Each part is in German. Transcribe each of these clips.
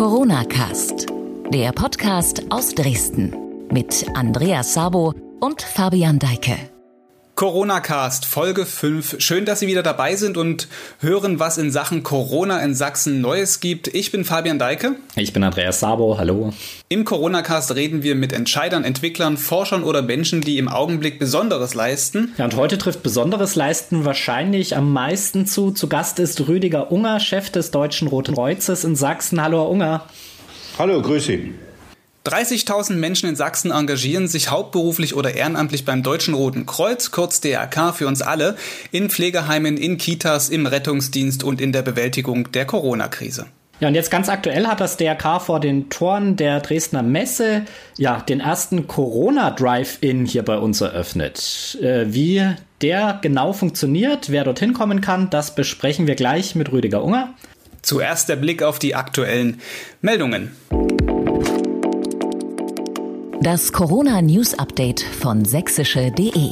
Corona Cast, der Podcast aus Dresden mit Andreas Sabo und Fabian Deike. Corona Cast Folge 5. Schön, dass Sie wieder dabei sind und hören, was in Sachen Corona in Sachsen Neues gibt. Ich bin Fabian Deike. Ich bin Andreas Sabo. Hallo. Im Corona Cast reden wir mit Entscheidern, Entwicklern, Forschern oder Menschen, die im Augenblick Besonderes leisten. Ja, und heute trifft Besonderes leisten wahrscheinlich am meisten zu. Zu Gast ist Rüdiger Unger, Chef des Deutschen Roten Kreuzes in Sachsen. Hallo, Herr Unger. Hallo, grüß Sie. 30.000 Menschen in Sachsen engagieren sich hauptberuflich oder ehrenamtlich beim Deutschen Roten Kreuz, kurz DRK für uns alle, in Pflegeheimen, in Kitas, im Rettungsdienst und in der Bewältigung der Corona-Krise. Ja, und jetzt ganz aktuell hat das DRK vor den Toren der Dresdner Messe ja den ersten Corona-Drive-In hier bei uns eröffnet. Äh, wie der genau funktioniert, wer dorthin kommen kann, das besprechen wir gleich mit Rüdiger Unger. Zuerst der Blick auf die aktuellen Meldungen. Das Corona News Update von sächsische.de.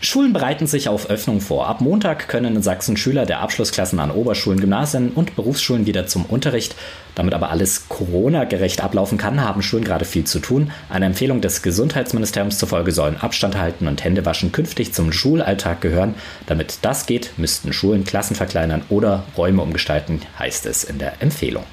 Schulen bereiten sich auf Öffnung vor. Ab Montag können in Sachsen Schüler der Abschlussklassen an Oberschulen, Gymnasien und Berufsschulen wieder zum Unterricht. Damit aber alles Corona-gerecht ablaufen kann, haben Schulen gerade viel zu tun. Eine Empfehlung des Gesundheitsministeriums zufolge sollen Abstand halten und Hände waschen künftig zum Schulalltag gehören. Damit das geht, müssten Schulen Klassen verkleinern oder Räume umgestalten, heißt es in der Empfehlung.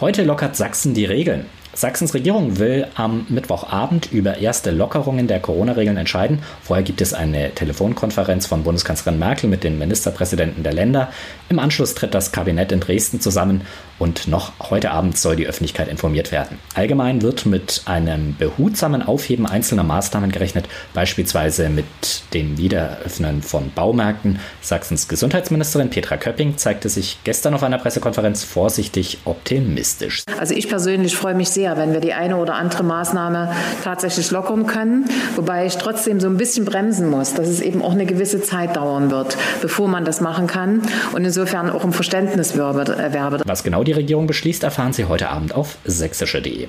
Heute lockert Sachsen die Regeln. Sachsens Regierung will am Mittwochabend über erste Lockerungen der Corona-Regeln entscheiden. Vorher gibt es eine Telefonkonferenz von Bundeskanzlerin Merkel mit den Ministerpräsidenten der Länder. Im Anschluss tritt das Kabinett in Dresden zusammen und noch heute Abend soll die Öffentlichkeit informiert werden. Allgemein wird mit einem behutsamen Aufheben einzelner Maßnahmen gerechnet, beispielsweise mit dem Wiederöffnen von Baumärkten. Sachsens Gesundheitsministerin Petra Köpping zeigte sich gestern auf einer Pressekonferenz vorsichtig optimistisch. Also ich persönlich freue mich sehr, wenn wir die eine oder andere Maßnahme tatsächlich lockern können, wobei ich trotzdem so ein bisschen bremsen muss, dass es eben auch eine gewisse Zeit dauern wird, bevor man das machen kann und insofern auch um Verständnis erwerbe. Was genau die Regierung beschließt, erfahren Sie heute Abend auf sächsische.de.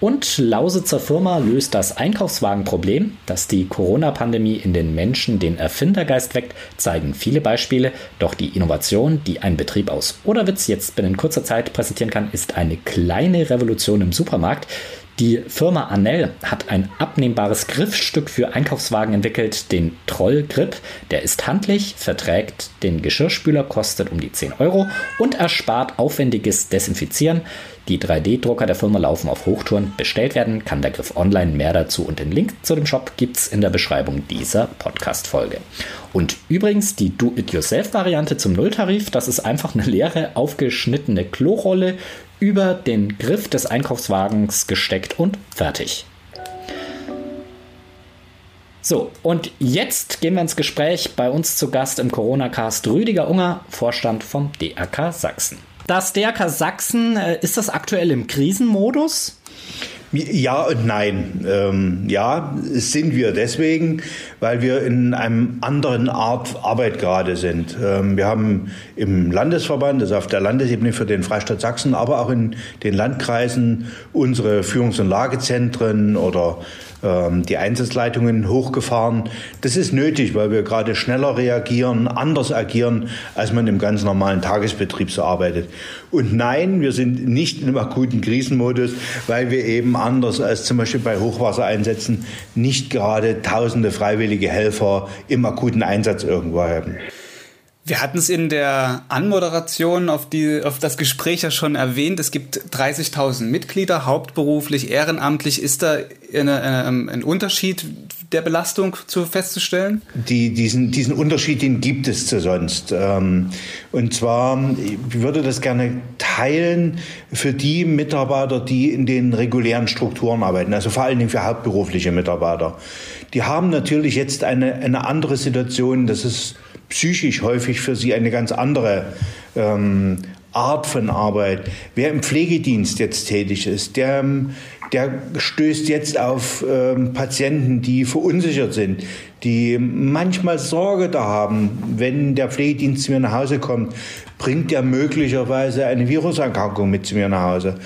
Und Lausitzer Firma löst das Einkaufswagenproblem, dass die Corona-Pandemie in den Menschen den Erfindergeist weckt, zeigen viele Beispiele. Doch die Innovation, die ein Betrieb aus Oderwitz jetzt binnen kurzer Zeit präsentieren kann, ist eine kleine Revolution im Supermarkt. Die Firma Anel hat ein abnehmbares Griffstück für Einkaufswagen entwickelt, den Troll Grip. Der ist handlich, verträgt den Geschirrspüler, kostet um die 10 Euro und erspart aufwendiges Desinfizieren. Die 3D-Drucker der Firma laufen auf Hochtouren. Bestellt werden kann der Griff online. Mehr dazu und den Link zu dem Shop gibt's in der Beschreibung dieser Podcast-Folge. Und übrigens die Do-It-Yourself-Variante zum Nulltarif, das ist einfach eine leere, aufgeschnittene Klorolle über den Griff des Einkaufswagens gesteckt und fertig. So, und jetzt gehen wir ins Gespräch. Bei uns zu Gast im Corona-Cast Rüdiger Unger, Vorstand vom DRK Sachsen. Das DRK Sachsen, äh, ist das aktuell im Krisenmodus? Ja und nein. Ähm, ja, sind wir deswegen, weil wir in einem anderen Art Arbeit gerade sind. Ähm, wir haben im Landesverband, also auf der Landesebene für den Freistaat Sachsen, aber auch in den Landkreisen unsere Führungs- und Lagezentren oder die Einsatzleitungen hochgefahren. Das ist nötig, weil wir gerade schneller reagieren, anders agieren, als man im ganz normalen Tagesbetrieb so arbeitet. Und nein, wir sind nicht im akuten Krisenmodus, weil wir eben anders als zum Beispiel bei Hochwassereinsätzen nicht gerade tausende freiwillige Helfer im akuten Einsatz irgendwo haben. Wir hatten es in der Anmoderation auf, die, auf das Gespräch ja schon erwähnt. Es gibt 30.000 Mitglieder, hauptberuflich, ehrenamtlich. Ist da eine, eine, ähm, ein Unterschied der Belastung zu festzustellen? Die, diesen, diesen Unterschied, den gibt es zu sonst. Ähm, und zwar, ich würde das gerne teilen für die Mitarbeiter, die in den regulären Strukturen arbeiten, also vor allen Dingen für hauptberufliche Mitarbeiter. Die haben natürlich jetzt eine, eine andere Situation, das ist psychisch häufig für sie eine ganz andere ähm, Art von Arbeit. Wer im Pflegedienst jetzt tätig ist, der, der stößt jetzt auf ähm, Patienten, die verunsichert sind, die manchmal Sorge da haben, wenn der Pflegedienst zu mir nach Hause kommt, bringt er möglicherweise eine Viruserkrankung mit zu mir nach Hause.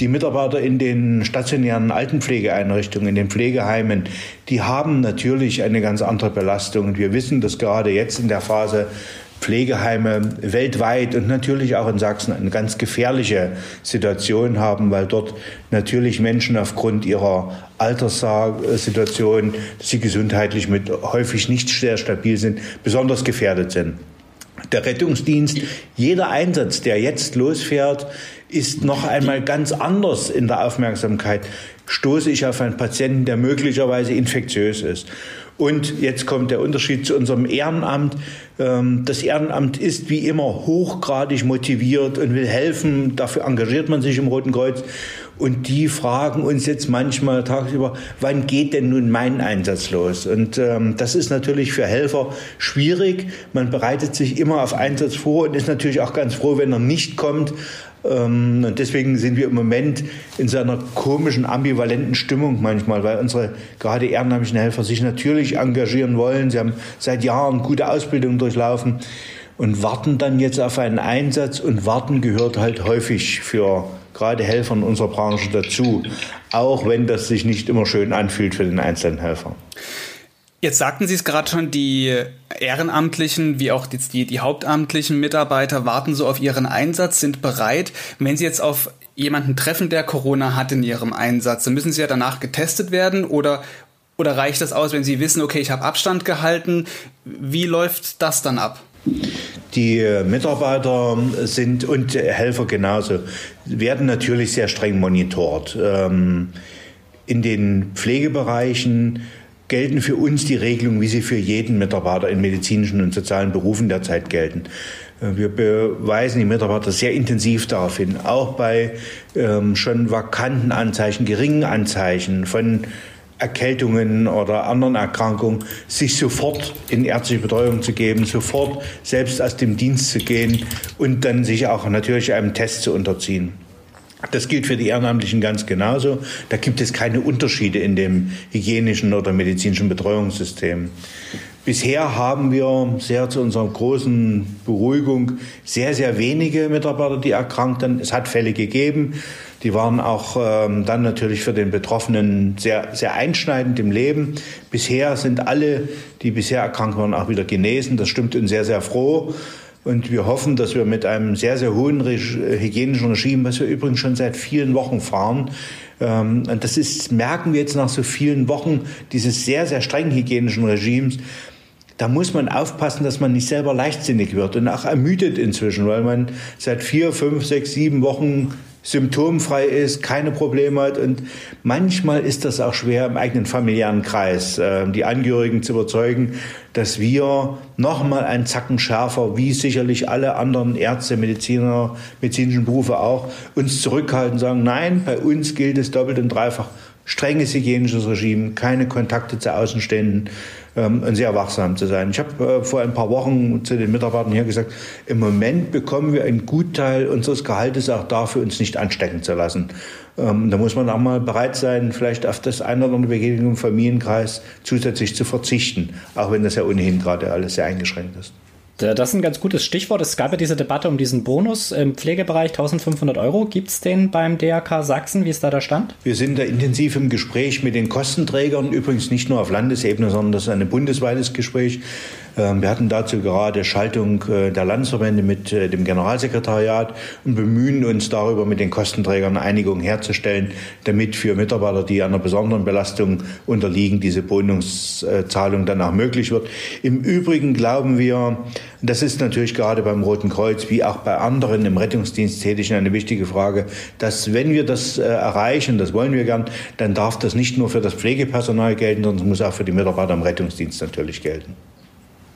Die Mitarbeiter in den stationären Altenpflegeeinrichtungen, in den Pflegeheimen, die haben natürlich eine ganz andere Belastung. Und wir wissen, dass gerade jetzt in der Phase Pflegeheime weltweit und natürlich auch in Sachsen eine ganz gefährliche Situation haben, weil dort natürlich Menschen aufgrund ihrer Alterssituation, dass sie gesundheitlich mit häufig nicht sehr stabil sind, besonders gefährdet sind. Der Rettungsdienst, jeder Einsatz, der jetzt losfährt, ist noch einmal ganz anders in der Aufmerksamkeit. Stoße ich auf einen Patienten, der möglicherweise infektiös ist. Und jetzt kommt der Unterschied zu unserem Ehrenamt. Ähm, das Ehrenamt ist wie immer hochgradig motiviert und will helfen. Dafür engagiert man sich im Roten Kreuz. Und die fragen uns jetzt manchmal tagsüber, wann geht denn nun mein Einsatz los? Und ähm, das ist natürlich für Helfer schwierig. Man bereitet sich immer auf Einsatz vor und ist natürlich auch ganz froh, wenn er nicht kommt. Ähm, und deswegen sind wir im Moment in so einer komischen, ambivalenten Stimmung manchmal, weil unsere gerade ehrenamtlichen Helfer sich natürlich engagieren wollen. Sie haben seit Jahren gute Ausbildung durchlaufen und warten dann jetzt auf einen Einsatz und warten gehört halt häufig für gerade Helfer in unserer Branche dazu, auch wenn das sich nicht immer schön anfühlt für den einzelnen Helfer. Jetzt sagten Sie es gerade schon, die ehrenamtlichen wie auch die, die, hauptamtlichen Mitarbeiter warten so auf ihren Einsatz, sind bereit. Wenn Sie jetzt auf jemanden treffen, der Corona hat in Ihrem Einsatz, dann müssen Sie ja danach getestet werden oder, oder reicht das aus, wenn Sie wissen, okay, ich habe Abstand gehalten? Wie läuft das dann ab? Die Mitarbeiter sind und Helfer genauso, werden natürlich sehr streng monitort. Ähm, in den Pflegebereichen gelten für uns die Regelungen, wie sie für jeden Mitarbeiter in medizinischen und sozialen Berufen derzeit gelten. Äh, wir beweisen die Mitarbeiter sehr intensiv darauf hin, auch bei ähm, schon vakanten Anzeichen, geringen Anzeichen von Erkältungen oder anderen Erkrankungen, sich sofort in ärztliche Betreuung zu geben, sofort selbst aus dem Dienst zu gehen und dann sich auch natürlich einem Test zu unterziehen. Das gilt für die Ehrenamtlichen ganz genauso. Da gibt es keine Unterschiede in dem hygienischen oder medizinischen Betreuungssystem. Bisher haben wir sehr zu unserer großen Beruhigung sehr, sehr wenige Mitarbeiter, die erkrankten. Es hat Fälle gegeben, die waren auch ähm, dann natürlich für den Betroffenen sehr, sehr einschneidend im Leben. Bisher sind alle, die bisher erkrankt waren, auch wieder genesen. Das stimmt uns sehr, sehr froh. Und wir hoffen, dass wir mit einem sehr, sehr hohen hygienischen Regime, was wir übrigens schon seit vielen Wochen fahren, ähm, und das ist, merken wir jetzt nach so vielen Wochen dieses sehr, sehr strengen hygienischen Regimes, da muss man aufpassen, dass man nicht selber leichtsinnig wird und auch ermüdet inzwischen, weil man seit vier, fünf, sechs, sieben Wochen symptomfrei ist, keine Probleme hat. Und manchmal ist das auch schwer im eigenen familiären Kreis, äh, die Angehörigen zu überzeugen, dass wir nochmal einen Zacken schärfer, wie sicherlich alle anderen Ärzte, Mediziner, medizinischen Berufe auch, uns zurückhalten, sagen, nein, bei uns gilt es doppelt und dreifach strenges hygienisches Regime, keine Kontakte zu Außenständen ähm, sehr wachsam zu sein. Ich habe äh, vor ein paar Wochen zu den Mitarbeitern hier gesagt, im Moment bekommen wir einen Gutteil unseres Gehaltes auch dafür, uns nicht anstecken zu lassen. Ähm, da muss man auch mal bereit sein, vielleicht auf das eine oder andere Begegnung im Familienkreis zusätzlich zu verzichten, auch wenn das ja ohnehin gerade alles sehr eingeschränkt ist. Das ist ein ganz gutes Stichwort. Es gab ja diese Debatte um diesen Bonus im Pflegebereich 1500 Euro. Gibt es den beim DRK Sachsen? Wie ist da der Stand? Wir sind da intensiv im Gespräch mit den Kostenträgern, übrigens nicht nur auf Landesebene, sondern das ist ein bundesweites Gespräch. Ähm, wir hatten dazu gerade Schaltung äh, der Landesverbände mit äh, dem Generalsekretariat und bemühen uns darüber, mit den Kostenträgern eine Einigung herzustellen, damit für Mitarbeiter, die einer besonderen Belastung unterliegen, diese Bonuszahlung dann auch möglich wird. Im Übrigen glauben wir, das ist natürlich gerade beim Roten Kreuz wie auch bei anderen im Rettungsdienst Tätigen eine wichtige Frage, dass wenn wir das äh, erreichen, das wollen wir gern, dann darf das nicht nur für das Pflegepersonal gelten, sondern es muss auch für die Mitarbeiter im Rettungsdienst natürlich gelten.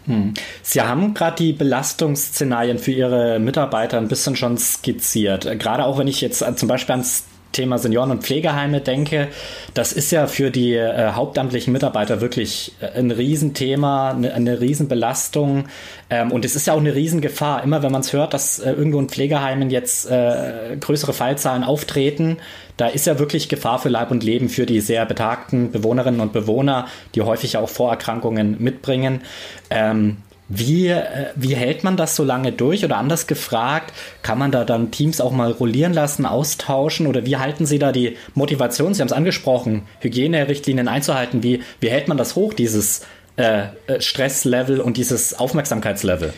Hm. Sie haben gerade die Belastungsszenarien für Ihre Mitarbeiter ein bisschen schon skizziert. Gerade auch wenn ich jetzt zum Beispiel ans Thema Senioren- und Pflegeheime denke, das ist ja für die äh, hauptamtlichen Mitarbeiter wirklich äh, ein Riesenthema, eine, eine Riesenbelastung. Ähm, und es ist ja auch eine Riesengefahr. Immer wenn man es hört, dass äh, irgendwo in Pflegeheimen jetzt äh, größere Fallzahlen auftreten, da ist ja wirklich Gefahr für Leib und Leben für die sehr betagten Bewohnerinnen und Bewohner, die häufig auch Vorerkrankungen mitbringen. Ähm, wie, äh, wie hält man das so lange durch? Oder anders gefragt, kann man da dann Teams auch mal rollieren lassen, austauschen? Oder wie halten Sie da die Motivation, Sie haben es angesprochen, Hygienerichtlinien einzuhalten? Wie, wie hält man das hoch, dieses äh, äh Stresslevel und dieses Aufmerksamkeitslevel?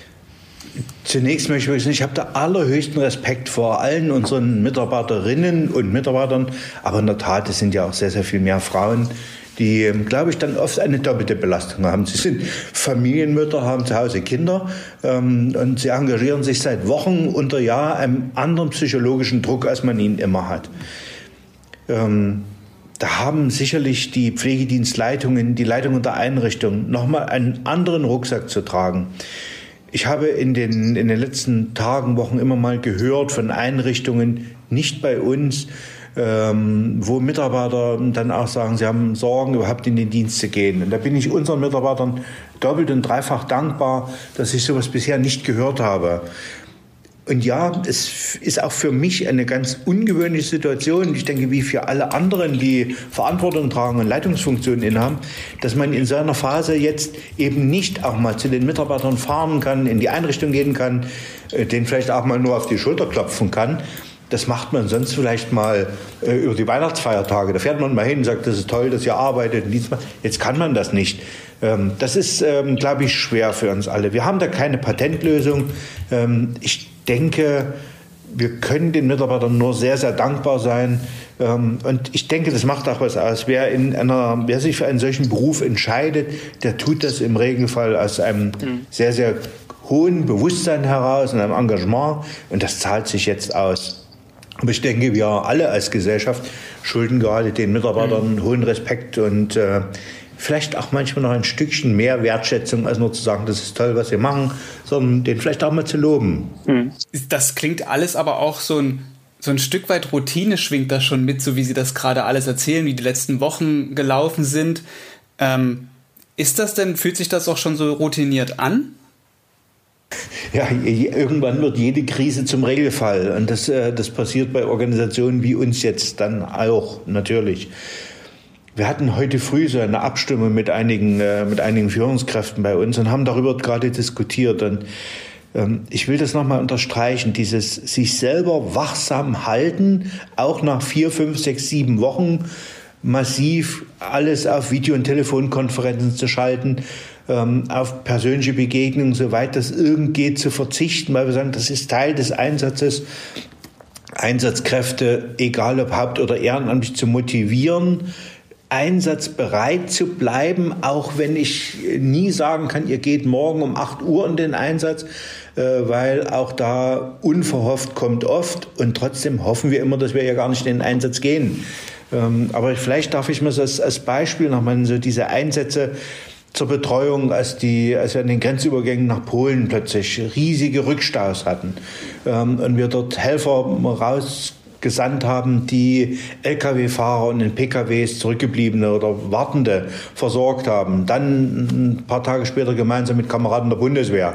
Zunächst möchte ich sagen, ich habe da allerhöchsten Respekt vor allen unseren Mitarbeiterinnen und Mitarbeitern. Aber in der Tat, es sind ja auch sehr, sehr viel mehr Frauen, die, ähm, glaube ich, dann oft eine doppelte Belastung haben. Sie sind Familienmütter, haben zu Hause Kinder ähm, und sie engagieren sich seit Wochen unter Jahr einem anderen psychologischen Druck, als man ihn immer hat. Ähm, da haben sicherlich die Pflegedienstleitungen, die Leitungen der Einrichtung nochmal einen anderen Rucksack zu tragen. Ich habe in den, in den letzten Tagen, Wochen immer mal gehört von Einrichtungen, nicht bei uns, ähm, wo Mitarbeiter dann auch sagen, sie haben Sorgen, überhaupt in den Dienst zu gehen. Und da bin ich unseren Mitarbeitern doppelt und dreifach dankbar, dass ich sowas bisher nicht gehört habe. Und ja, es ist auch für mich eine ganz ungewöhnliche Situation. Ich denke, wie für alle anderen, die Verantwortung tragen und Leitungsfunktionen innehaben, dass man in so einer Phase jetzt eben nicht auch mal zu den Mitarbeitern fahren kann, in die Einrichtung gehen kann, äh, den vielleicht auch mal nur auf die Schulter klopfen kann. Das macht man sonst vielleicht mal äh, über die Weihnachtsfeiertage. Da fährt man mal hin und sagt, das ist toll, dass ihr arbeitet. Jetzt kann man das nicht. Ähm, das ist, ähm, glaube ich, schwer für uns alle. Wir haben da keine Patentlösung. Ähm, ich denke, wir können den Mitarbeitern nur sehr, sehr dankbar sein. Ähm, und ich denke, das macht auch was aus. Wer, in einer, wer sich für einen solchen Beruf entscheidet, der tut das im Regelfall aus einem mhm. sehr, sehr hohen Bewusstsein heraus und einem Engagement. Und das zahlt sich jetzt aus. Aber ich denke, wir alle als Gesellschaft schulden gerade den Mitarbeitern mhm. hohen Respekt und äh, vielleicht auch manchmal noch ein Stückchen mehr Wertschätzung, als nur zu sagen, das ist toll, was Sie machen, sondern den vielleicht auch mal zu loben. Hm. Das klingt alles aber auch so ein, so ein Stück weit Routine schwingt da schon mit, so wie Sie das gerade alles erzählen, wie die letzten Wochen gelaufen sind. Ähm, ist das denn, fühlt sich das auch schon so routiniert an? Ja, irgendwann wird jede Krise zum Regelfall. Und das, äh, das passiert bei Organisationen wie uns jetzt dann auch natürlich. Wir hatten heute früh so eine Abstimmung mit einigen, äh, mit einigen Führungskräften bei uns und haben darüber gerade diskutiert. Und ähm, ich will das nochmal unterstreichen, dieses sich selber wachsam halten, auch nach vier, fünf, sechs, sieben Wochen massiv alles auf Video- und Telefonkonferenzen zu schalten, ähm, auf persönliche Begegnungen, soweit das irgend geht, zu verzichten, weil wir sagen, das ist Teil des Einsatzes. Einsatzkräfte, egal ob haupt- oder ehrenamtlich, zu motivieren, einsatzbereit zu bleiben, auch wenn ich nie sagen kann, ihr geht morgen um 8 Uhr in den Einsatz, äh, weil auch da unverhofft kommt oft und trotzdem hoffen wir immer, dass wir ja gar nicht in den Einsatz gehen. Ähm, aber vielleicht darf ich mir das als Beispiel nochmal so diese Einsätze zur Betreuung, als, die, als wir an den Grenzübergängen nach Polen plötzlich riesige Rückstaus hatten ähm, und wir dort Helfer raus gesandt haben, die Lkw-Fahrer und in PKWs zurückgebliebene oder Wartende versorgt haben. Dann ein paar Tage später gemeinsam mit Kameraden der Bundeswehr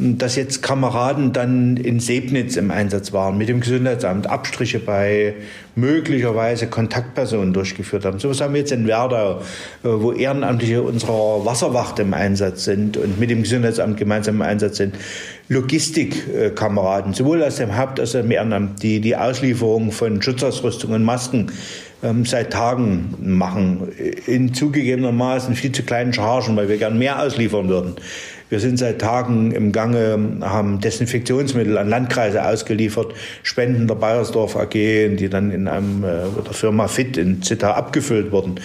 dass jetzt Kameraden dann in Sebnitz im Einsatz waren, mit dem Gesundheitsamt Abstriche bei möglicherweise Kontaktpersonen durchgeführt haben. So was haben wir jetzt in Werdau, äh, wo Ehrenamtliche unserer Wasserwacht im Einsatz sind und mit dem Gesundheitsamt gemeinsam im Einsatz sind. Logistikkameraden, sowohl aus dem Haupt- als auch dem Ehrenamt, die die Auslieferung von Schutzausrüstung und Masken ähm, seit Tagen machen, in zugegebenermaßen viel zu kleinen Chargen, weil wir gern mehr ausliefern würden. Wir sind seit Tagen im Gange, haben Desinfektionsmittel an Landkreise ausgeliefert, Spenden der Bayersdorf AG, die dann in einem, äh, der Firma Fit in Zittau abgefüllt wurden.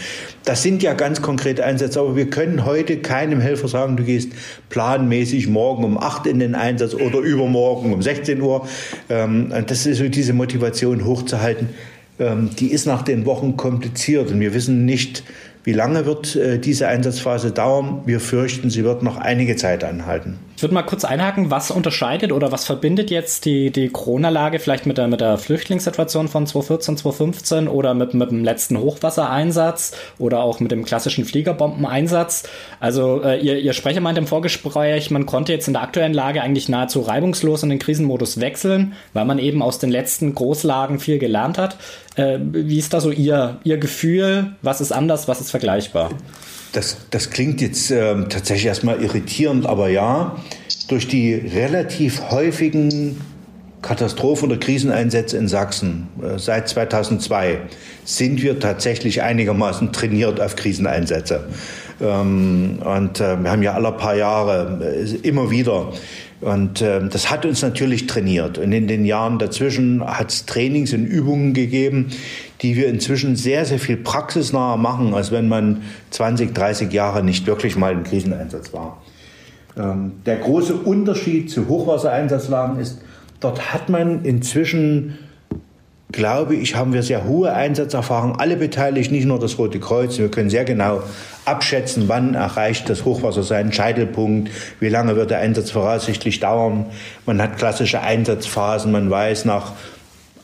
Das sind ja ganz konkrete Einsätze, aber wir können heute keinem Helfer sagen, du gehst planmäßig morgen um 8 in den Einsatz oder übermorgen um 16 Uhr. Ähm, das ist so diese Motivation hochzuhalten. Ähm, die ist nach den Wochen kompliziert und wir wissen nicht, wie lange wird äh, diese Einsatzphase dauern? Wir fürchten, sie wird noch einige Zeit anhalten. Ich würde mal kurz einhaken, was unterscheidet oder was verbindet jetzt die, die Corona-Lage vielleicht mit der, mit der Flüchtlingssituation von 2014, 2015 oder mit, mit dem letzten Hochwassereinsatz oder auch mit dem klassischen Fliegerbombeneinsatz? Also äh, ihr, ihr Sprecher meint im Vorgespräch, man konnte jetzt in der aktuellen Lage eigentlich nahezu reibungslos in den Krisenmodus wechseln, weil man eben aus den letzten Großlagen viel gelernt hat. Äh, wie ist da so Ihr, Ihr Gefühl? Was ist anders, was ist vergleichbar? Das, das klingt jetzt äh, tatsächlich erstmal irritierend, aber ja, durch die relativ häufigen Katastrophen- oder Kriseneinsätze in Sachsen äh, seit 2002 sind wir tatsächlich einigermaßen trainiert auf Kriseneinsätze. Ähm, und äh, wir haben ja alle paar Jahre äh, immer wieder Und das hat uns natürlich trainiert. Und in den Jahren dazwischen hat es Trainings und Übungen gegeben, die wir inzwischen sehr, sehr viel praxisnaher machen, als wenn man 20, 30 Jahre nicht wirklich mal im Kriseneinsatz war. Ähm, der große Unterschied zu Hochwassereinsatzlagen ist, dort hat man inzwischen glaube ich, haben wir sehr hohe Einsatzerfahrung. Alle beteiligt, nicht nur das Rote Kreuz. Wir können sehr genau abschätzen, wann erreicht das Hochwasser seinen Scheitelpunkt, wie lange wird der Einsatz voraussichtlich dauern. Man hat klassische Einsatzphasen. Man weiß, nach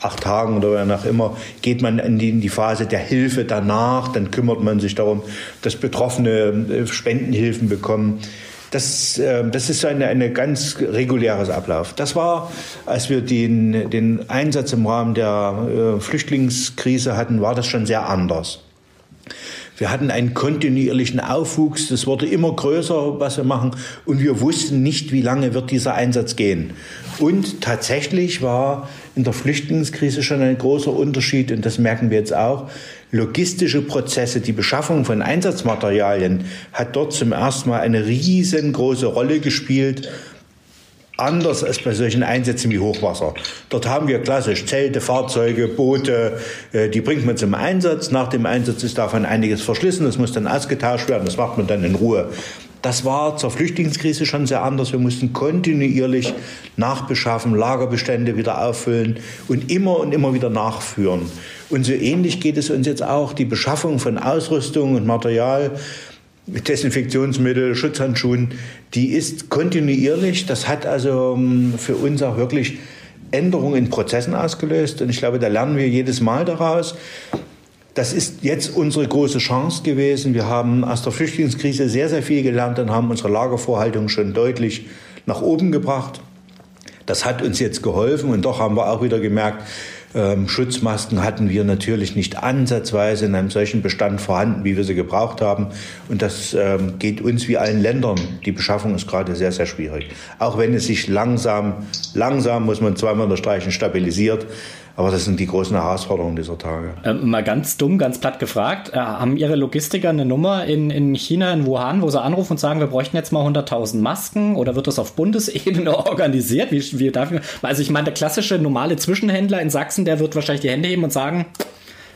acht Tagen oder nach immer, geht man in die, in die, Phase der Hilfe danach, dann kümmert man sich darum, dass Betroffene äh, Spendenhilfen bekommen. Das, äh, das ist ein eine ganz reguläres Ablauf. Das war, als wir den, den Einsatz im Rahmen der äh, Flüchtlingskrise hatten, war das schon sehr anders. Wir hatten einen kontinuierlichen Aufwuchs, das wurde immer größer, was wir machen, und wir wussten nicht, wie lange wird dieser Einsatz gehen. Und tatsächlich war in der Flüchtlingskrise schon ein großer Unterschied, und das merken wir jetzt auch. Logistische Prozesse, die Beschaffung von Einsatzmaterialien hat dort zum ersten Mal eine riesengroße Rolle gespielt anders als bei solchen Einsätzen wie Hochwasser. Dort haben wir klassisch Zelte, Fahrzeuge, Boote, äh, die bringt man zum Einsatz. Nach dem Einsatz ist davon einiges verschlissen, das muss dann ausgetauscht werden, das macht man dann in Ruhe. Das war zur Flüchtlingskrise schon sehr anders. Wir mussten kontinuierlich nachbeschaffen, Lagerbestände wieder auffüllen und immer und immer wieder nachführen. Und so ähnlich geht es uns jetzt auch. Die Beschaffung von Ausrüstung und Material Desinfektionsmittel, Schutzhandschuhen, die ist kontinuierlich. Das hat also ähm, für uns auch wirklich Änderungen in Prozessen ausgelöst. Und ich glaube, da lernen wir jedes Mal daraus. Das ist jetzt unsere große Chance gewesen. Wir haben aus der Flüchtlingskrise sehr, sehr viel gelernt und haben unsere Lagervorhaltung schon deutlich nach oben gebracht. Das hat uns jetzt geholfen und doch haben wir auch wieder gemerkt, ähm, Schutzmasken hatten wir natürlich nicht ansatzweise in einem solchen Bestand vorhanden, wie wir sie gebraucht haben. Und das ähm, geht uns wie allen Ländern. Die Beschaffung ist gerade sehr, sehr schwierig. Auch wenn es sich langsam, langsam, muss man zweimal unterstreichen, stabilisiert. Aber das sind die großen Herausforderungen dieser Tage. Ähm, mal ganz dumm, ganz platt gefragt. Äh, haben Ihre Logistiker eine Nummer in, in China, in Wuhan, wo sie anrufen und sagen, wir bräuchten jetzt mal 100.000 Masken? Oder wird das auf Bundesebene organisiert? Wie, wie darf ich, also ich meine, der klassische normale Zwischenhändler in Sachsen, der wird wahrscheinlich die Hände heben und sagen,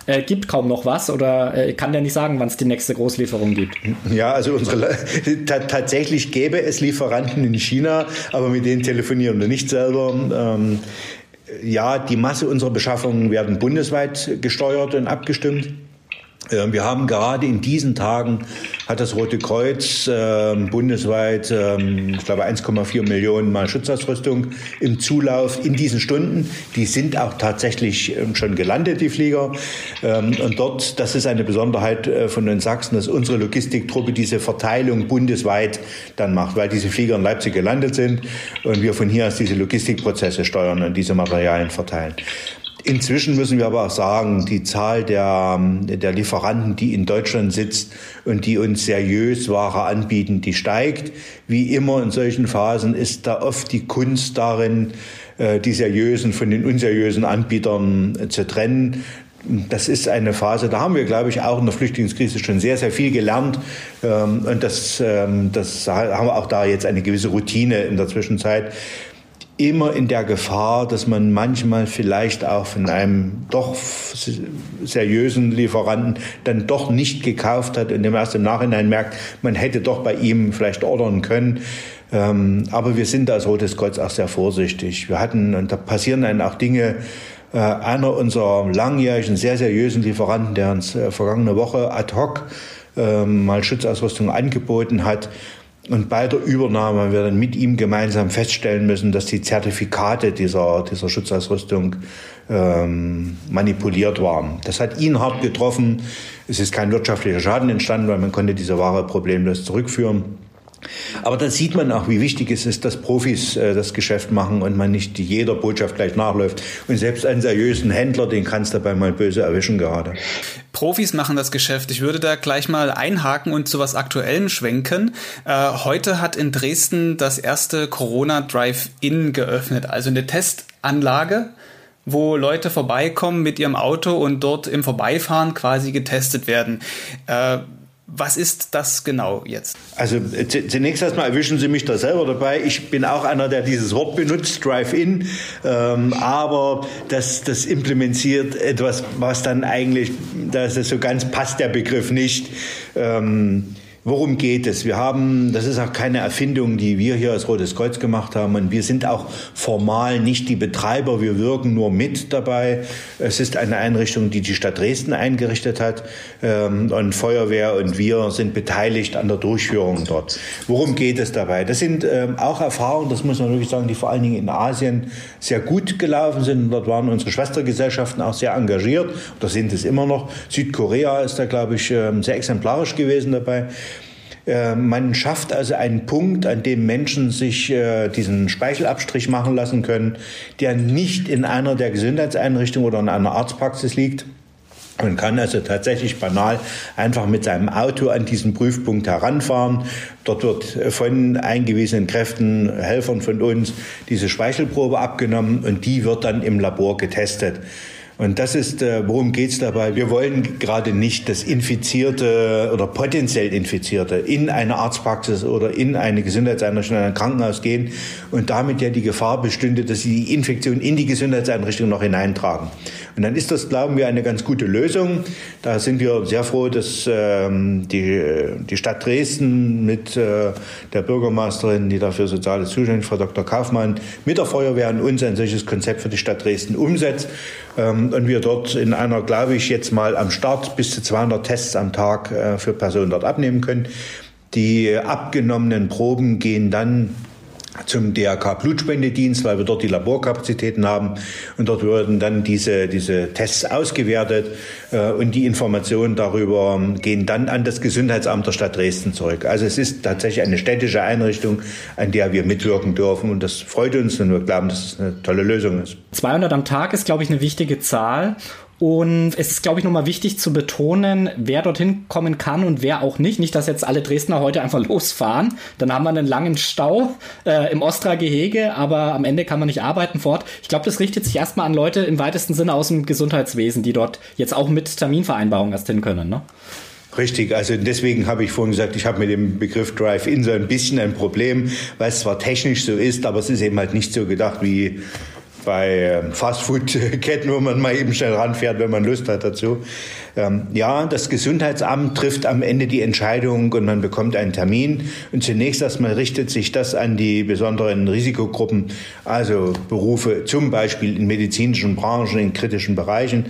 äh, gibt kaum noch was oder äh, kann der nicht sagen, wann es die nächste Großlieferung gibt? Ja, also unsere tatsächlich gäbe es Lieferanten in China, aber mit denen telefonieren wir nicht selber. Ähm, ja, die Masse unserer Beschaffungen werden bundesweit gesteuert und abgestimmt. Ähm, wir haben gerade in diesen Tagen hat das Rote Kreuz äh, bundesweit, äh, ich glaube, 1,4 Millionen Mal Schutzausrüstung im Zulauf in diesen Stunden. Die sind auch tatsächlich äh, schon gelandet, die Flieger. Ähm, und dort, das ist eine Besonderheit äh, von den Sachsen, dass unsere Logistiktruppe diese Verteilung bundesweit dann macht, weil diese Flieger in Leipzig gelandet sind und wir von hier aus diese Logistikprozesse steuern und diese Materialien verteilen. Inzwischen müssen wir aber auch sagen, die Zahl der, der Lieferanten, die in Deutschland sitzt und die uns seriös Ware anbieten, die steigt. Wie immer in solchen Phasen ist da oft die Kunst darin, äh, die seriösen von den unseriösen Anbietern äh, zu trennen. Das ist eine Phase, da haben wir, glaube ich, auch in der Flüchtlingskrise schon sehr, sehr viel gelernt. Ähm, und das, ähm, das haben wir auch da jetzt eine gewisse Routine in der Zwischenzeit immer in der Gefahr, dass man manchmal vielleicht auch von einem doch seriösen Lieferanten dann doch nicht gekauft hat und dem erst im Nachhinein merkt, man hätte doch bei ihm vielleicht ordern können. Ähm, aber wir sind als Rotes Kreuz auch sehr vorsichtig. Wir hatten, und da passieren dann auch Dinge, äh, einer unserer langjährigen, sehr seriösen Lieferanten, der uns äh, vergangene Woche ad hoc ähm, mal Schutzausrüstung angeboten hat, und bei der Übernahme haben wir dann mit ihm gemeinsam feststellen müssen, dass die Zertifikate dieser, dieser Schutzausrüstung ähm, manipuliert waren. Das hat ihn hart getroffen. Es ist kein wirtschaftlicher Schaden entstanden, weil man konnte diese Ware problemlos zurückführen. Aber da sieht man auch, wie wichtig es ist, dass Profis äh, das Geschäft machen und man nicht jeder Botschaft gleich nachläuft. Und selbst einen seriösen Händler, den kannst du dabei mal böse erwischen gerade. Profis machen das Geschäft. Ich würde da gleich mal einhaken und zu was Aktuellem schwenken. Äh, heute hat in Dresden das erste Corona Drive-In geöffnet, also eine Testanlage wo Leute vorbeikommen mit ihrem Auto und dort im Vorbeifahren quasi getestet werden. Äh, Was ist das genau jetzt? Also zunächst erstmal erwischen Sie mich da selber dabei. Ich bin auch einer, der dieses Wort benutzt, Drive-In, ähm, aber das, das implementiert etwas, was dann eigentlich, das ist so ganz passt der Begriff nicht. Ähm, Worum geht es? Wir haben, das ist auch keine Erfindung, die wir hier als Rotes Kreuz gemacht haben. Und wir sind auch formal nicht die Betreiber. Wir wirken nur mit dabei. Es ist eine Einrichtung, die die Stadt Dresden eingerichtet hat. Ähm, und Feuerwehr und wir sind beteiligt an der Durchführung dort. Worum geht es dabei? Das sind ähm, auch Erfahrungen, das muss man wirklich sagen, die vor allen Dingen in Asien sehr gut gelaufen sind. Dort waren unsere Schwestergesellschaften auch sehr engagiert. Oder sind es immer noch. Südkorea ist da, glaube ich, ähm, sehr exemplarisch gewesen dabei. Äh, man schafft also einen Punkt, an dem Menschen sich äh, diesen Speichelabstrich machen lassen können, der nicht in einer der Gesundheitseinrichtungen oder in einer Arztpraxis liegt. Man kann also tatsächlich banal einfach mit seinem Auto an diesen Prüfpunkt heranfahren. Dort wird von eingewiesenen Kräften, Helfern von uns, diese Speichelprobe abgenommen und die wird dann im Labor getestet. Und das ist, äh, worum geht es dabei? Wir wollen gerade nicht, dass Infizierte oder potenziell Infizierte in eine Arztpraxis oder in eine Gesundheitseinrichtung, in ein Krankenhaus gehen und damit ja die Gefahr bestünde, dass sie die Infektion in die Gesundheitseinrichtung noch hineintragen. Und dann ist das, glauben wir, eine ganz gute Lösung. Da sind wir sehr froh, dass ähm, die, die Stadt Dresden mit äh, der Bürgermeisterin, die dafür soziale zuständig, Frau Dr. Kaufmann, mit der Feuerwehr und uns ein solches Konzept für die Stadt Dresden umsetzt. Ähm, und wir dort in einer, glaube ich, jetzt mal am Start bis zu 200 Tests am Tag äh, für Personen dort abnehmen können. Die abgenommenen Proben gehen dann zum DRK Blutspendedienst, weil wir dort die Laborkapazitäten haben. Und dort würden dann diese, diese Tests ausgewertet äh, und die Informationen darüber gehen dann an das Gesundheitsamt der Stadt Dresden zurück. Also es ist tatsächlich eine städtische Einrichtung, an der wir mitwirken dürfen und das freut uns und wir glauben, dass es eine tolle Lösung ist. 200 am Tag ist, glaube ich, eine wichtige Zahl und es ist, glaube ich, nochmal wichtig zu betonen, wer dorthin kommen kann und wer auch nicht. Nicht, dass jetzt alle Dresdner heute einfach losfahren. Dann haben wir einen langen Stau äh, im Ostra-Gehege, aber am Ende kann man nicht arbeiten fort. Ich glaube, das richtet sich erstmal an Leute im weitesten Sinne aus dem Gesundheitswesen, die dort jetzt auch mit Terminvereinbarungen erst hin können. Ne? Richtig, also deswegen habe ich vorhin gesagt, ich habe mit dem Begriff Drive-In so ein bisschen ein Problem, weil es zwar technisch so ist, aber es ist eben halt nicht so gedacht wie bei ähm, Fastfood-Ketten, wo man mal eben schnell ranfährt, wenn man Lust hat dazu. Ähm, ja, das Gesundheitsamt trifft am Ende die Entscheidung und man bekommt einen Termin. Und zunächst erstmal richtet sich das an die besonderen Risikogruppen, also Berufe zum Beispiel in medizinischen Branchen, in kritischen Bereichen.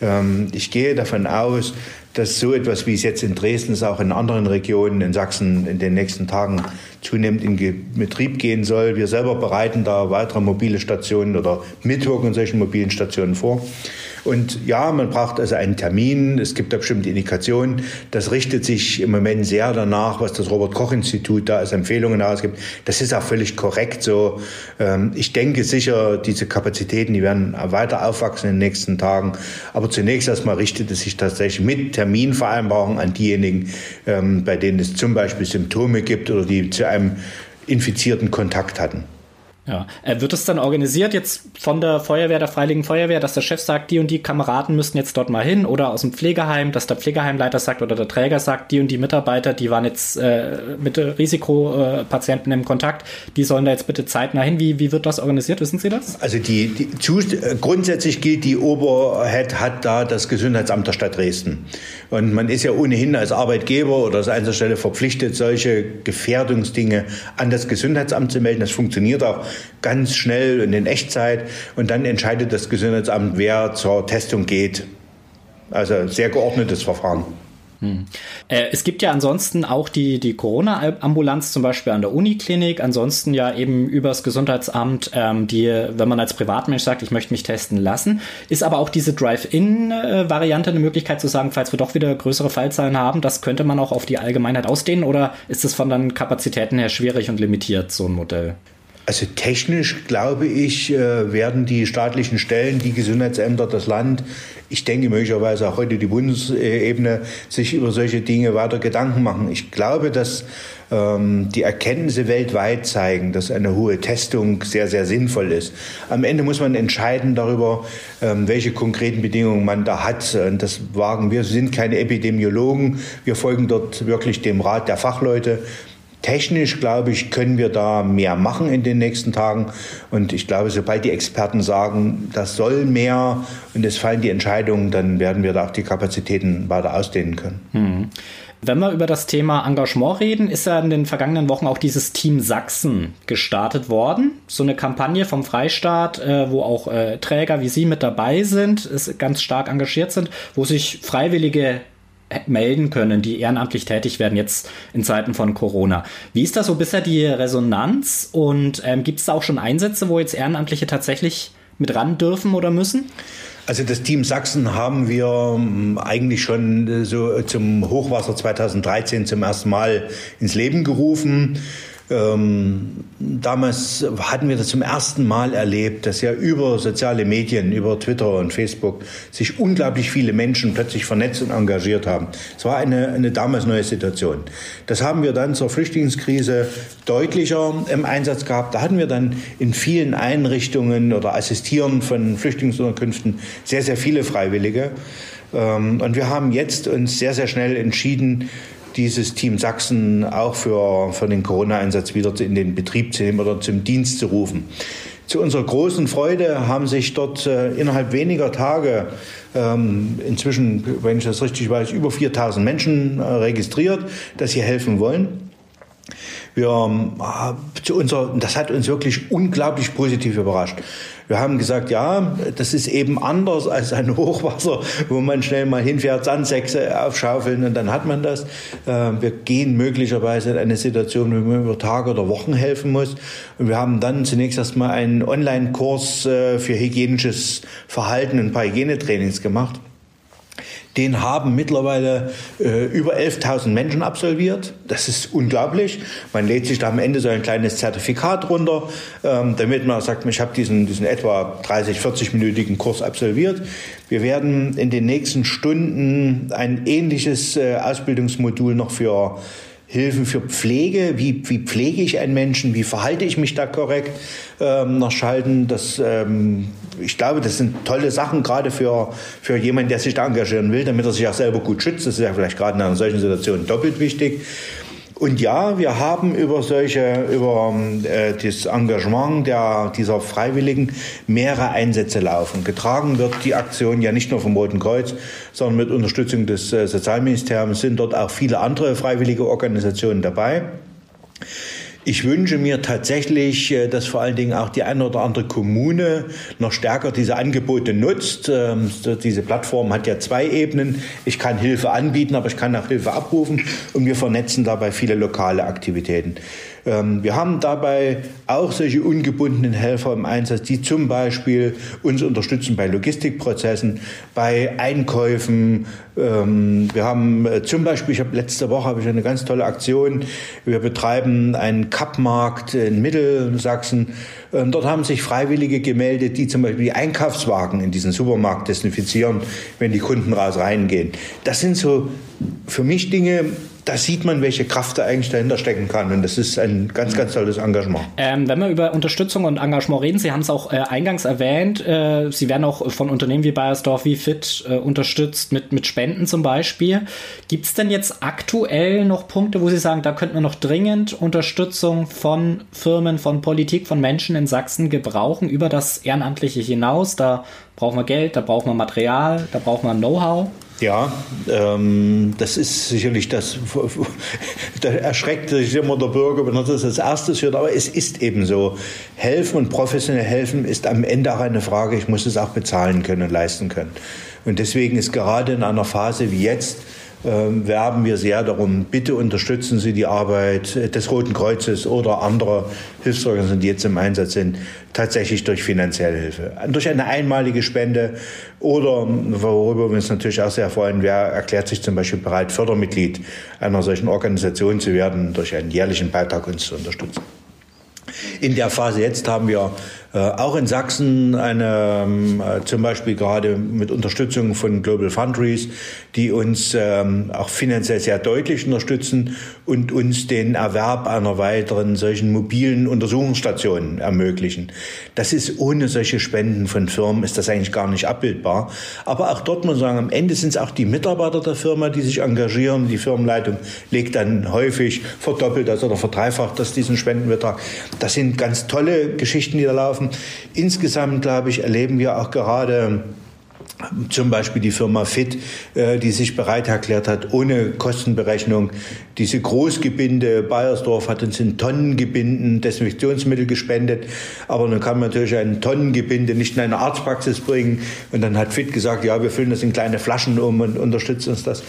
Ähm, ich gehe davon aus, dass so etwas, wie es jetzt in Dresden ist, auch in anderen Regionen in Sachsen in den nächsten Tagen zunehmend in Betrieb gehen soll. Wir selber bereiten da weitere mobile Stationen oder mitwirken in solchen mobilen Stationen vor. Und ja, man braucht also einen Termin. Es gibt da bestimmte Indikationen. Das richtet sich im Moment sehr danach, was das Robert-Koch-Institut da als Empfehlungen ausgibt. Das ist auch völlig korrekt so. Ähm, ich denke sicher, diese Kapazitäten, die werden weiter aufwachsen in den nächsten Tagen. Aber zunächst erstmal richtet es sich tatsächlich mit Terminvereinbarung an diejenigen, ähm, bei denen es zum Beispiel Symptome gibt oder die zu einem infizierten Kontakt hatten. Ja. Äh, wird es dann organisiert jetzt von der Feuerwehr, der Freiwilligen Feuerwehr, dass der Chef sagt, die und die Kameraden müssen jetzt dort mal hin oder aus dem Pflegeheim, dass der Pflegeheimleiter sagt oder der Träger sagt, die und die Mitarbeiter, die waren jetzt äh, mit Risikopatienten im Kontakt, die sollen da jetzt bitte zeitnah hin. Wie, wie wird das organisiert? Wissen Sie das? Also die, die grundsätzlich gilt, die Oberhead hat da das Gesundheitsamt der Stadt Dresden. Und man ist ja ohnehin als Arbeitgeber oder als Einzelstelle verpflichtet, solche Gefährdungsdinge an das Gesundheitsamt zu melden. Das funktioniert auch ganz schnell und in Echtzeit. Und dann entscheidet das Gesundheitsamt, wer zur Testung geht. Also sehr geordnetes Verfahren. Hm. Äh, es gibt ja ansonsten auch die, die Corona-Ambulanz zum Beispiel an der Uniklinik, ansonsten ja eben übers Gesundheitsamt, ähm, die, wenn man als Privatmensch sagt, ich möchte mich testen lassen, ist aber auch diese Drive-In-Variante eine Möglichkeit zu sagen, falls wir doch wieder größere Fallzahlen haben, das könnte man auch auf die Allgemeinheit ausdehnen oder ist es von den Kapazitäten her schwierig und limitiert, so ein Modell? Also technisch, glaube ich, äh, werden die staatlichen Stellen, die Gesundheitsämter, das Land, ich denke möglicherweise auch heute die Bundesebene, sich über solche Dinge weiter Gedanken machen. Ich glaube, dass ähm, die Erkenntnisse weltweit zeigen, dass eine hohe Testung sehr, sehr sinnvoll ist. Am Ende muss man entscheiden darüber, ähm, welche konkreten Bedingungen man da hat. Und das wagen wir. Wir sind keine Epidemiologen. Wir folgen dort wirklich dem Rat der Fachleute. Technisch, glaube ich, können wir da mehr machen in den nächsten Tagen. Und ich glaube, sobald die Experten sagen, das soll mehr und es fallen die Entscheidungen, dann werden wir da auch die Kapazitäten weiter ausdehnen können. Hm. Wenn wir über das Thema Engagement reden, ist ja in den vergangenen Wochen auch dieses Team Sachsen gestartet worden. So eine Kampagne vom Freistaat, äh, wo auch äh, Träger wie Sie mit dabei sind, ganz stark engagiert sind, wo sich Freiwillige melden können, die ehrenamtlich tätig werden, jetzt in Zeiten von Corona. Wie ist da so bisher die Resonanz und ähm, gibt es da auch schon Einsätze, wo jetzt Ehrenamtliche tatsächlich mit ran dürfen oder müssen? Also das Team Sachsen haben wir ähm, eigentlich schon äh, so zum Hochwasser 2013 zum ersten Mal ins Leben gerufen. Ähm, damals hatten wir das zum ersten Mal erlebt, dass ja über soziale Medien, über Twitter und Facebook sich unglaublich viele Menschen plötzlich vernetzt und engagiert haben. Es war eine, eine damals neue Situation. Das haben wir dann zur Flüchtlingskrise deutlicher im Einsatz gehabt. Da hatten wir dann in vielen Einrichtungen oder Assistieren von Flüchtlingsunterkünften sehr, sehr viele Freiwillige. Ähm, und wir haben jetzt uns sehr, sehr schnell entschieden, dieses Team Sachsen auch für, für den Corona-Einsatz wieder in den Betrieb zu nehmen oder zum Dienst zu rufen. Zu unserer großen Freude haben sich dort äh, innerhalb weniger Tage ähm, inzwischen, wenn ich das richtig weiß, über 4000 Menschen äh, registriert, dass sie helfen wollen. Wir, ähm, zu unser, das hat uns wirklich unglaublich positiv überrascht. Wir haben gesagt, ja, das ist eben anders als ein Hochwasser, wo man schnell mal hinfährt, Sandsäcke aufschaufeln und dann hat man das. Äh, wir gehen möglicherweise in eine Situation, wo man über Tage oder Wochen helfen muss. Und wir haben dann zunächst erstmal einen Online-Kurs äh, für hygienisches Verhalten und ein paar Hygienetrainings gemacht. Den haben mittlerweile äh, über 11.000 Menschen absolviert. Das ist unglaublich. Man lädt sich da am Ende so ein kleines Zertifikat runter, ähm, damit man sagt, ich habe diesen, diesen etwa 30, 40-minütigen Kurs absolviert. Wir werden in den nächsten Stunden ein ähnliches äh, Ausbildungsmodul noch für Hilfen für Pflege, wie, wie pflege ich einen Menschen, wie verhalte ich mich da korrekt ähm, nach Schalten. Das, ähm, ich glaube, das sind tolle Sachen, gerade für, für jemanden, der sich da engagieren will, damit er sich auch selber gut schützt. Das ist ja vielleicht gerade in einer solchen Situation doppelt wichtig. Und ja, wir haben über solche, über äh, das Engagement der, dieser Freiwilligen mehrere Einsätze laufen. Getragen wird die Aktion ja nicht nur vom Roten Kreuz, sondern mit Unterstützung des äh, Sozialministeriums sind dort auch viele andere freiwillige Organisationen dabei. Ich wünsche mir tatsächlich, äh, dass vor allen Dingen auch die eine oder andere Kommune noch stärker diese Angebote nutzt. Ähm, diese Plattform hat ja zwei Ebenen. Ich kann Hilfe anbieten, aber ich kann auch Hilfe abrufen und wir vernetzen dabei viele lokale Aktivitäten. Ähm, wir haben dabei auch solche ungebundenen Helfer im Einsatz, die zum Beispiel uns unterstützen bei Logistikprozessen, bei Einkäufen. Ähm, wir haben äh, zum Beispiel, ich habe letzte Woche habe ich eine ganz tolle Aktion. Wir betreiben einen Cup-Markt in Mittelsachsen. Ähm, dort haben sich Freiwillige gemeldet, die zum Beispiel die Einkaufswagen in diesen Supermarkt desinfizieren, wenn die Kunden raus reingehen. Das sind so für mich Dinge, da sieht man, welche Kraft da eigentlich dahinter stecken kann. Und das ist ein ganz, ganz tolles Engagement. Ähm, wenn wir über Unterstützung und Engagement reden, Sie haben es auch äh, eingangs erwähnt, äh, Sie werden auch von Unternehmen wie Bayersdorf, wie Fit äh, unterstützt mit, mit Spenden zum Beispiel. Gibt es denn jetzt aktuell noch Punkte, wo Sie sagen, da könnten wir noch dringend Unterstützung von Firmen, von Politik, von Menschen in Sachsen gebrauchen über das Ehrenamtliche hinaus? Da brauchen wir Geld, da brauchen wir Material, da brauchen wir Know-how. Ja, ähm, das ist sicherlich das, da erschreckt sich immer der Bürger, wenn er das als erstes hört, aber es ist eben so. Helfen und professionell helfen ist am Ende auch eine Frage, ich muss es auch bezahlen können und leisten können. Und deswegen ist gerade in einer Phase wie jetzt, werben wir sehr darum, bitte unterstützen Sie die Arbeit des Roten Kreuzes oder anderer Hilfsorganisationen, die jetzt im Einsatz sind, tatsächlich durch finanzielle Hilfe. Durch eine einmalige Spende oder, worüber wir uns natürlich auch sehr freuen, wer erklärt sich zum Beispiel bereit, Fördermitglied einer solchen Organisation zu werden, durch einen jährlichen Beitrag uns zu unterstützen. In der Phase jetzt haben wir äh, auch in Sachsen eine, ähm, äh, zum Beispiel gerade mit Unterstützung von Global Foundries, die uns ähm, auch finanziell sehr deutlich unterstützen und uns den Erwerb einer weiteren solchen mobilen Untersuchungsstation ermöglichen. Das ist ohne solche Spenden von Firmen ist das eigentlich gar nicht abbildbar. Aber auch dort muss man sagen, am Ende sind es auch die Mitarbeiter der Firma, die sich engagieren. Die Firmenleitung legt dann häufig verdoppelt das oder verdreifacht das diesen Spendenbetrag. Das sind ganz tolle Geschichten, die da laufen. Insgesamt, glaube ich, erleben wir auch gerade zum Beispiel die Firma Fit, äh, die sich bereit erklärt hat, ohne Kostenberechnung diese Großgebinde, Bayersdorf hat uns in Tonnengebinden Desinfektionsmittel gespendet, aber dann kann man natürlich ein Tonnengebinde nicht in eine Arztpraxis bringen und dann hat Fit gesagt, ja, wir füllen das in kleine Flaschen um und unterstützen uns das.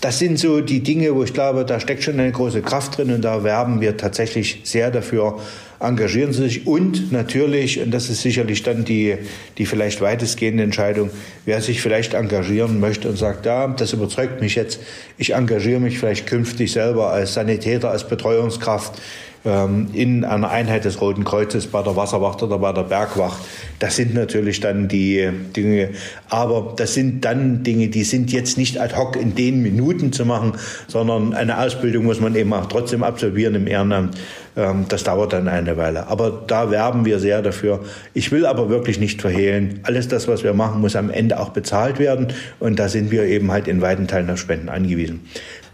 Das sind so die Dinge, wo ich glaube, da steckt schon eine große Kraft drin und da werben wir tatsächlich sehr dafür, engagieren Sie sich. Und natürlich, und das ist sicherlich dann die, die vielleicht weitestgehende Entscheidung, wer sich vielleicht engagieren möchte und sagt, ja, das überzeugt mich jetzt, ich engagiere mich vielleicht künftig selber als Sanitäter, als Betreuungskraft in einer Einheit des Roten Kreuzes bei der Wasserwacht oder bei der Bergwacht. Das sind natürlich dann die Dinge, aber das sind dann Dinge, die sind jetzt nicht ad hoc in den Minuten zu machen, sondern eine Ausbildung muss man eben auch trotzdem absolvieren im Ehrenamt. Ähm, das dauert dann eine Weile. Aber da werben wir sehr dafür. Ich will aber wirklich nicht verhehlen, alles das, was wir machen, muss am Ende auch bezahlt werden. Und da sind wir eben halt in weiten Teilen auf Spenden angewiesen.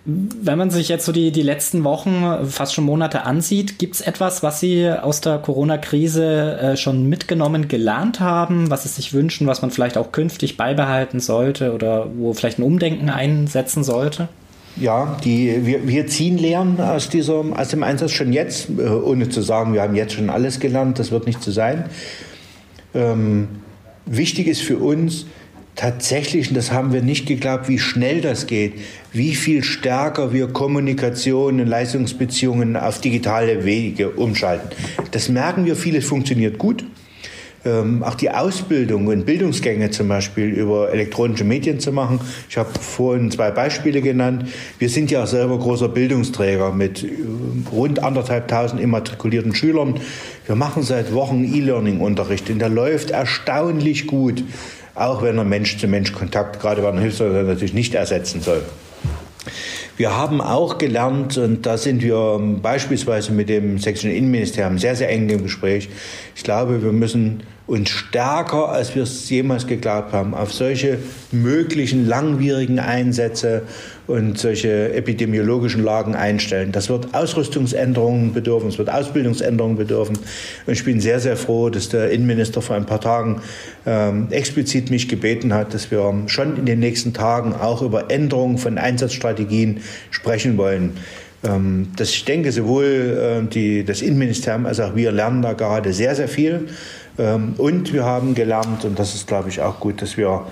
Wenn man sich jetzt so die, die letzten Wochen, fast schon Monate ansieht, gibt es etwas, was Sie aus der Corona-Krise äh, schon mitgenommen, gelernt haben, was Sie sich wünschen, was man vielleicht auch künftig beibehalten sollte oder wo vielleicht ein Umdenken einsetzen sollte? Ja, die, wir, wir ziehen Lehren aus, dieser, aus dem Einsatz schon jetzt, äh, ohne zu sagen, wir haben jetzt schon alles gelernt, das wird nicht so sein. Ähm, wichtig ist für uns, tatsächlich, und das haben wir nicht geglaubt, wie schnell das geht, wie viel stärker wir Kommunikation und Leistungsbeziehungen auf digitale Wege umschalten. Das merken wir, vieles funktioniert gut. Ähm, auch die Ausbildung und Bildungsgänge zum Beispiel über elektronische Medien zu machen. Ich habe vorhin zwei Beispiele genannt. Wir sind ja selber großer Bildungsträger mit äh, rund anderthalbtausend immatrikulierten Schülern. Wir machen seit Wochen E-Learning-Unterricht und der läuft erstaunlich gut auch wenn er Mensch-zu-Mensch-Kontakt gerade bei einer Hilfsorganisation natürlich nicht ersetzen soll. Wir haben auch gelernt, und da sind wir beispielsweise mit dem sächsischen Innenministerium sehr, sehr eng im Gespräch. Ich glaube, wir müssen uns stärker, als wir es jemals geglaubt haben, auf solche möglichen langwierigen Einsätze und solche epidemiologischen Lagen einstellen. Das wird Ausrüstungsänderungen bedürfen, es wird Ausbildungsänderungen bedürfen. Und ich bin sehr, sehr froh, dass der Innenminister vor ein paar Tagen ähm, explizit mich gebeten hat, dass wir schon in den nächsten Tagen auch über Änderungen von Einsatzstrategien sprechen wollen. Ähm, das, ich denke, sowohl äh, die, das Innenministerium als auch wir lernen da gerade sehr, sehr viel. Ähm, und wir haben gelernt, und das ist, glaube ich, auch gut, dass wir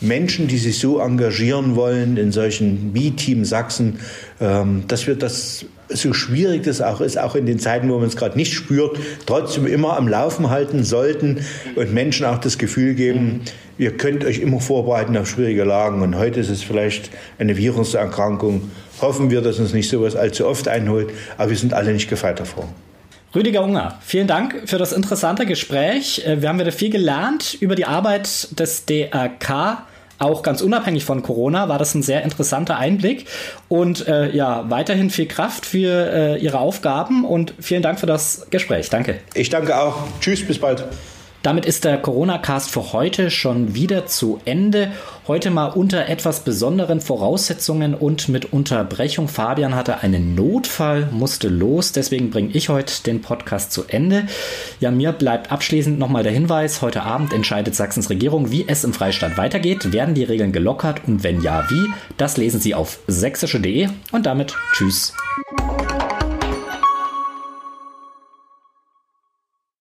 Menschen, die sich so engagieren wollen in solchen wie Team Sachsen, ähm, dass wir das so schwierig das auch ist, auch in den Zeiten, wo man es gerade nicht spürt, trotzdem immer am Laufen halten sollten und Menschen auch das Gefühl geben, ihr könnt euch immer vorbereiten auf schwierige Lagen. Und heute ist es vielleicht eine Viruserkrankung. Hoffen wir, dass uns nicht sowas allzu oft einholt, aber wir sind alle nicht gefeit davor. Rüdiger Unger, vielen Dank für das interessante Gespräch. Äh, wir haben wieder viel gelernt über die Arbeit des DRK. Auch ganz unabhängig von Corona war das ein sehr interessanter Einblick. Und äh, ja, weiterhin viel Kraft für äh, Ihre Aufgaben und vielen Dank für das Gespräch. Danke. Ich danke auch. Tschüss, bis bald. Damit ist der Corona-Cast für heute schon wieder zu Ende. Heute mal unter etwas besonderen Voraussetzungen und mit Unterbrechung. Fabian hatte einen Notfall, musste los, deswegen bringe ich heute den Podcast zu Ende. Ja, mir bleibt abschließend nochmal der Hinweis, heute Abend entscheidet Sachsens Regierung, wie es im Freistaat weitergeht. Werden die Regeln gelockert und wenn ja, wie? Das lesen Sie auf sächsische.de und damit tschüss.